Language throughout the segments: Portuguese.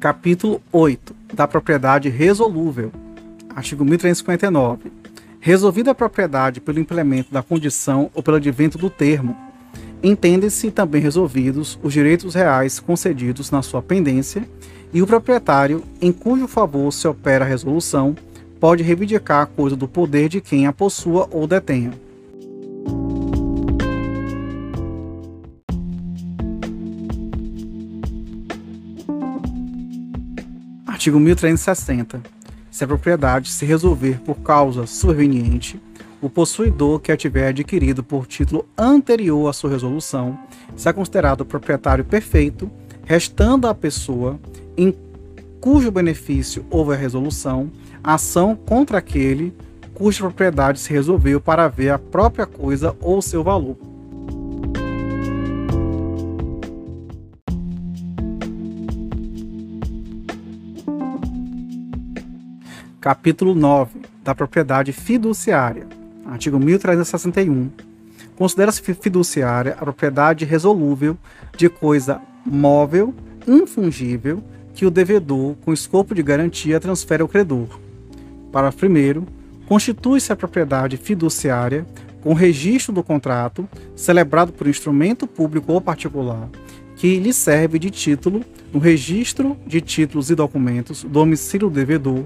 Capítulo 8 da propriedade resolúvel. Artigo 1359. Resolvida a propriedade pelo implemento da condição ou pelo advento do termo, entendem-se também resolvidos os direitos reais concedidos na sua pendência e o proprietário, em cujo favor se opera a resolução, pode reivindicar a coisa do poder de quem a possua ou detenha. Artigo 1360. Se a propriedade se resolver por causa superveniente, o possuidor que a tiver adquirido por título anterior à sua resolução será considerado proprietário perfeito, restando à pessoa em cujo benefício houve a resolução a ação contra aquele cuja propriedade se resolveu para ver a própria coisa ou seu valor. Capítulo 9 da propriedade fiduciária. Artigo 1361. Considera-se fiduciária a propriedade resolúvel de coisa móvel, infungível, que o devedor, com escopo de garantia, transfere ao credor. Parágrafo 1. Constitui-se a propriedade fiduciária com registro do contrato, celebrado por instrumento público ou particular, que lhe serve de título no registro de títulos e documentos do domicílio do devedor,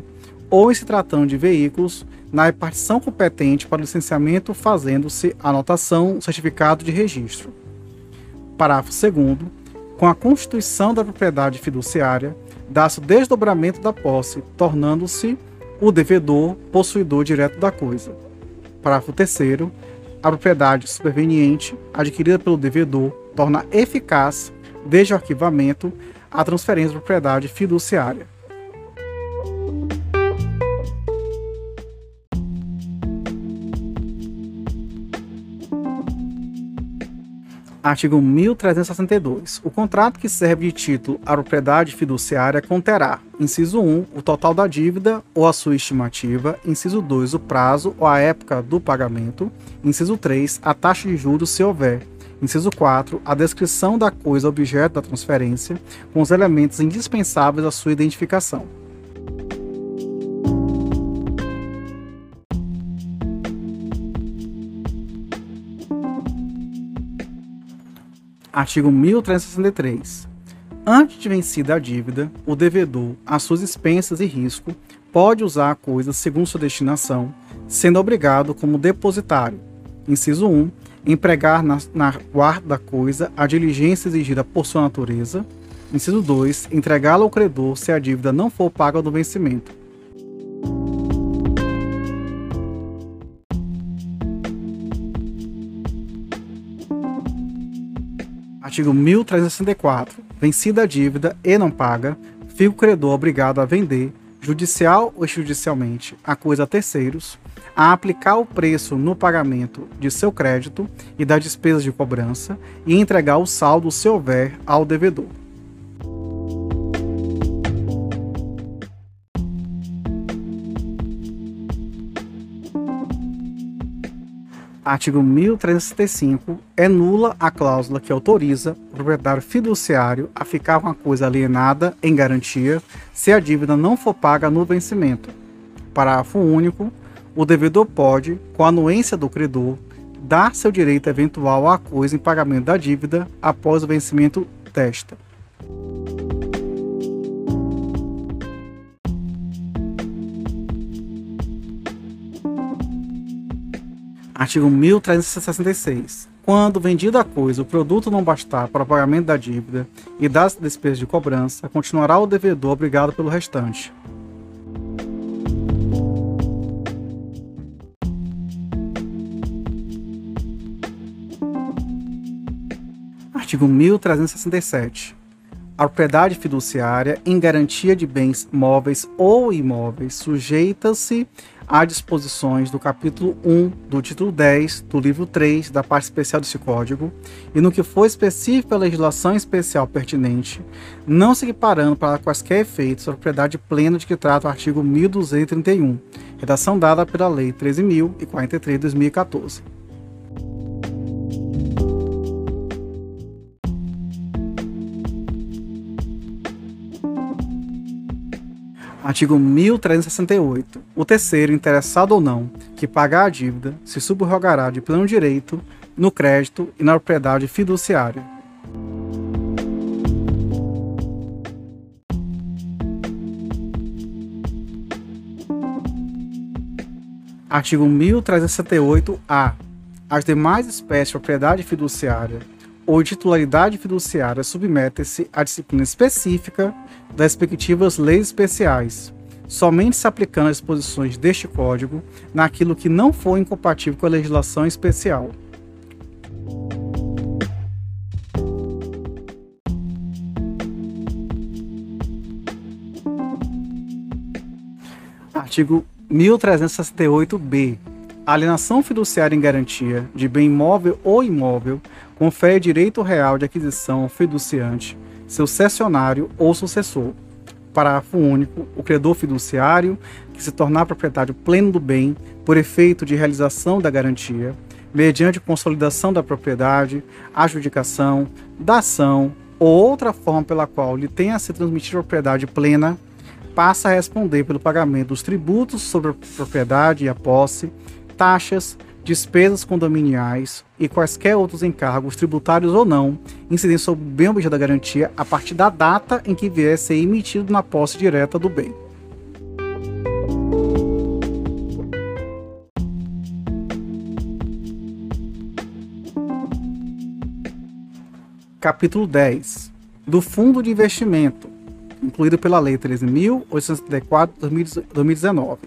ou em se tratando de veículos, na repartição competente para o licenciamento, fazendo-se anotação certificado de registro. Parágrafo 2. Com a constituição da propriedade fiduciária, dá-se o desdobramento da posse, tornando-se o devedor possuidor direto da coisa. Parágrafo 3. A propriedade superveniente adquirida pelo devedor torna eficaz, desde o arquivamento, a transferência da propriedade fiduciária. Artigo 1362. O contrato que serve de título à propriedade fiduciária conterá, inciso 1, o total da dívida ou a sua estimativa, inciso 2, o prazo ou a época do pagamento, inciso 3, a taxa de juros se houver, inciso 4, a descrição da coisa objeto da transferência, com os elementos indispensáveis à sua identificação. Artigo 1363. Antes de vencida a dívida, o devedor, às suas expensas e risco, pode usar a coisa segundo sua destinação, sendo obrigado como depositário. Inciso 1. Empregar na, na guarda da coisa a diligência exigida por sua natureza. Inciso 2. Entregá-la ao credor se a dívida não for paga no vencimento. Artigo 1364. Vencida a dívida e não paga, fica o credor obrigado a vender, judicial ou extrajudicialmente, a coisa a terceiros, a aplicar o preço no pagamento de seu crédito e das despesas de cobrança e entregar o saldo, se houver, ao devedor. Artigo 1365. É nula a cláusula que autoriza o proprietário fiduciário a ficar com a coisa alienada em garantia se a dívida não for paga no vencimento. Parágrafo único. O devedor pode, com a anuência do credor, dar seu direito eventual à coisa em pagamento da dívida após o vencimento desta. Artigo 1366. Quando vendida a coisa, o produto não bastar para o pagamento da dívida e das despesas de cobrança, continuará o devedor obrigado pelo restante. Artigo 1367. A propriedade fiduciária em garantia de bens móveis ou imóveis sujeita-se a disposições do capítulo 1 do título 10 do livro 3 da parte especial desse código e no que for específico pela legislação especial pertinente, não se equiparando para quaisquer efeitos a propriedade plena de que trata o artigo 1231, redação dada pela Lei 13.043 de 2014. Artigo 1368. O terceiro, interessado ou não, que pagar a dívida, se subrogará de pleno direito no crédito e na propriedade fiduciária. Artigo 1368-A. As demais espécies de propriedade fiduciária ou de titularidade fiduciária submetem-se à disciplina específica das respectivas leis especiais, somente se aplicando as disposições deste Código naquilo que não for incompatível com a legislação especial. Artigo 1368-B. A alienação fiduciária em garantia de bem imóvel ou imóvel confere direito real de aquisição fiduciante, seu cessionário ou sucessor. Parágrafo único. O credor fiduciário, que se tornar proprietário pleno do bem por efeito de realização da garantia, mediante consolidação da propriedade, adjudicação, dação ou outra forma pela qual lhe tenha sido transmitida propriedade plena, passa a responder pelo pagamento dos tributos sobre a propriedade e a posse, taxas, despesas condominiais e quaisquer outros encargos, tributários ou não, incidentes sobre o bem objeto da garantia a partir da data em que vier a ser emitido na posse direta do bem. Capítulo 10 do Fundo de Investimento, incluído pela Lei 13.874-2019.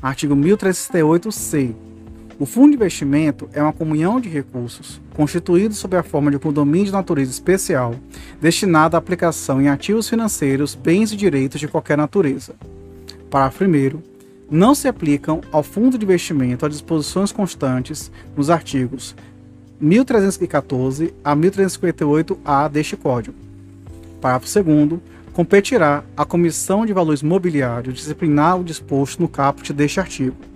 Artigo 1368-C o fundo de investimento é uma comunhão de recursos, constituído sob a forma de um condomínio de natureza especial, destinado à aplicação em ativos financeiros, bens e direitos de qualquer natureza. Parágrafo 1. Não se aplicam ao fundo de investimento as disposições constantes nos artigos 1314 a 1358-A deste Código. Parágrafo 2. Competirá à Comissão de Valores Mobiliários disciplinar o disposto no caput deste artigo.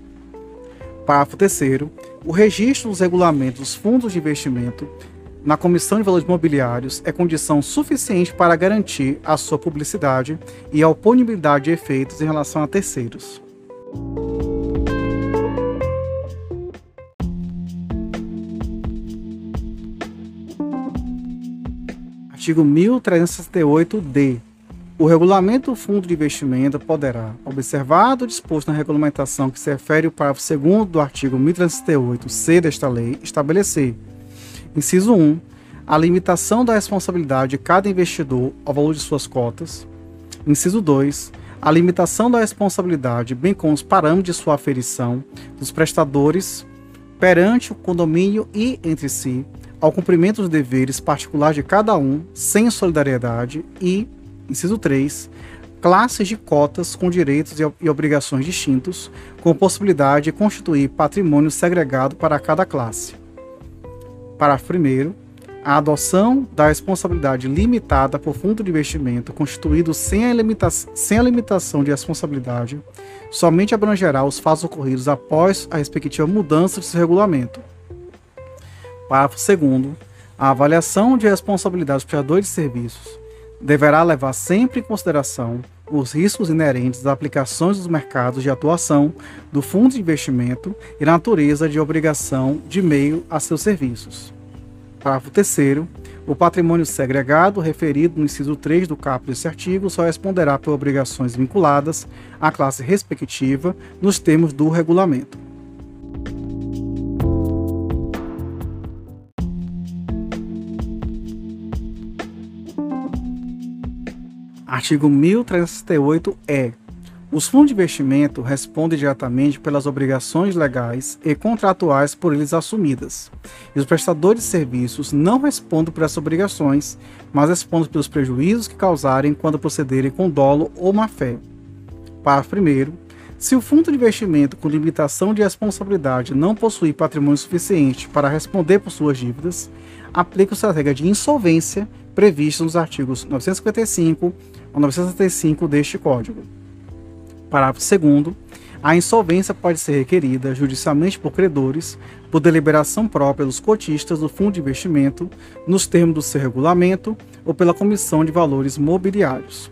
Parágrafo 3 o registro dos regulamentos dos fundos de investimento na Comissão de Valores Mobiliários é condição suficiente para garantir a sua publicidade e a oponibilidade de efeitos em relação a terceiros. Artigo 1368-D o regulamento do fundo de investimento poderá, observado o disposto na regulamentação que se refere ao parágrafo 2 do artigo 1368-C desta lei, estabelecer, inciso 1, a limitação da responsabilidade de cada investidor ao valor de suas cotas, inciso 2, a limitação da responsabilidade, bem como os parâmetros de sua aferição dos prestadores perante o condomínio e entre si, ao cumprimento dos deveres particulares de cada um, sem solidariedade e, Inciso 3. Classes de cotas com direitos e obrigações distintos, com possibilidade de constituir patrimônio segregado para cada classe. Parágrafo 1. A adoção da responsabilidade limitada por fundo de investimento constituído sem a, limita sem a limitação de responsabilidade somente abrangerá os fatos ocorridos após a respectiva mudança de seu regulamento. Parágrafo 2. A avaliação de responsabilidade dos prestadores de serviços deverá levar sempre em consideração os riscos inerentes às aplicações dos mercados de atuação do fundo de investimento e natureza de obrigação de meio a seus serviços. Parágrafo 3 o patrimônio segregado referido no inciso 3 do caput desse artigo só responderá por obrigações vinculadas à classe respectiva nos termos do regulamento. Artigo 1368-E. Os fundos de investimento respondem diretamente pelas obrigações legais e contratuais por eles assumidas. E os prestadores de serviços não respondem por essas obrigações, mas respondem pelos prejuízos que causarem quando procederem com dolo ou má-fé. Parágrafo 1. Se o fundo de investimento com limitação de responsabilidade não possuir patrimônio suficiente para responder por suas dívidas, aplica-se a regra de insolvência prevista nos artigos 955 ao 965 deste Código. Parágrafo 2 a insolvência pode ser requerida judicialmente por credores, por deliberação própria dos cotistas do fundo de investimento, nos termos do seu regulamento, ou pela Comissão de Valores Mobiliários.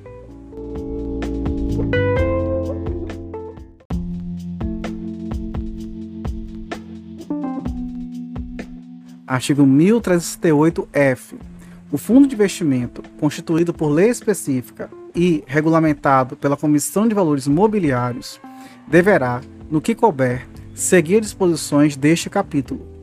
Artigo 1308-F o fundo de investimento, constituído por lei específica e regulamentado pela Comissão de Valores Mobiliários, deverá, no que couber, seguir disposições deste capítulo,